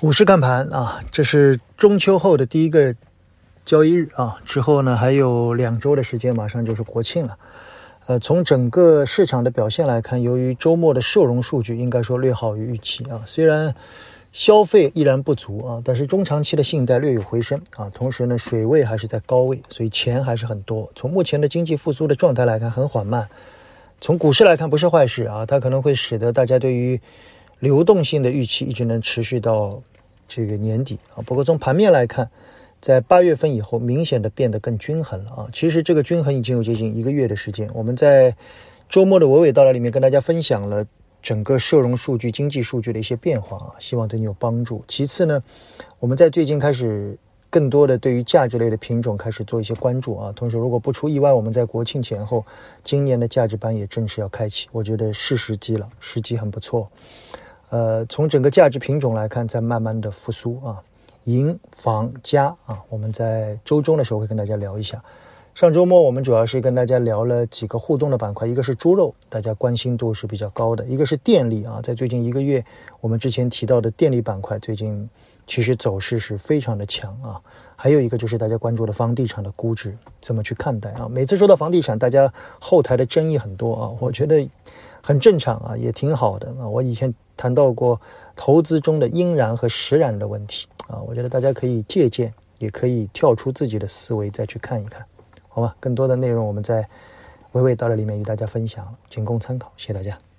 股市看盘啊，这是中秋后的第一个交易日啊，之后呢还有两周的时间，马上就是国庆了。呃，从整个市场的表现来看，由于周末的社融数据应该说略好于预期啊，虽然消费依然不足啊，但是中长期的信贷略有回升啊，同时呢水位还是在高位，所以钱还是很多。从目前的经济复苏的状态来看，很缓慢。从股市来看，不是坏事啊，它可能会使得大家对于流动性的预期一直能持续到。这个年底啊，不过从盘面来看，在八月份以后，明显的变得更均衡了啊。其实这个均衡已经有接近一个月的时间。我们在周末的娓娓道来里面跟大家分享了整个社融数据、经济数据的一些变化啊，希望对你有帮助。其次呢，我们在最近开始更多的对于价值类的品种开始做一些关注啊。同时，如果不出意外，我们在国庆前后，今年的价值班也正式要开启，我觉得是时机了，时机很不错。呃，从整个价值品种来看，在慢慢的复苏啊，银、房、家啊，我们在周中的时候会跟大家聊一下。上周末我们主要是跟大家聊了几个互动的板块，一个是猪肉，大家关心度是比较高的；一个是电力啊，在最近一个月，我们之前提到的电力板块最近其实走势是非常的强啊。还有一个就是大家关注的房地产的估值怎么去看待啊？每次说到房地产，大家后台的争议很多啊，我觉得很正常啊，也挺好的啊。我以前。谈到过投资中的应然和实然的问题啊，我觉得大家可以借鉴，也可以跳出自己的思维再去看一看，好吧？更多的内容我们在娓娓道来里面与大家分享了，仅供参考，谢谢大家。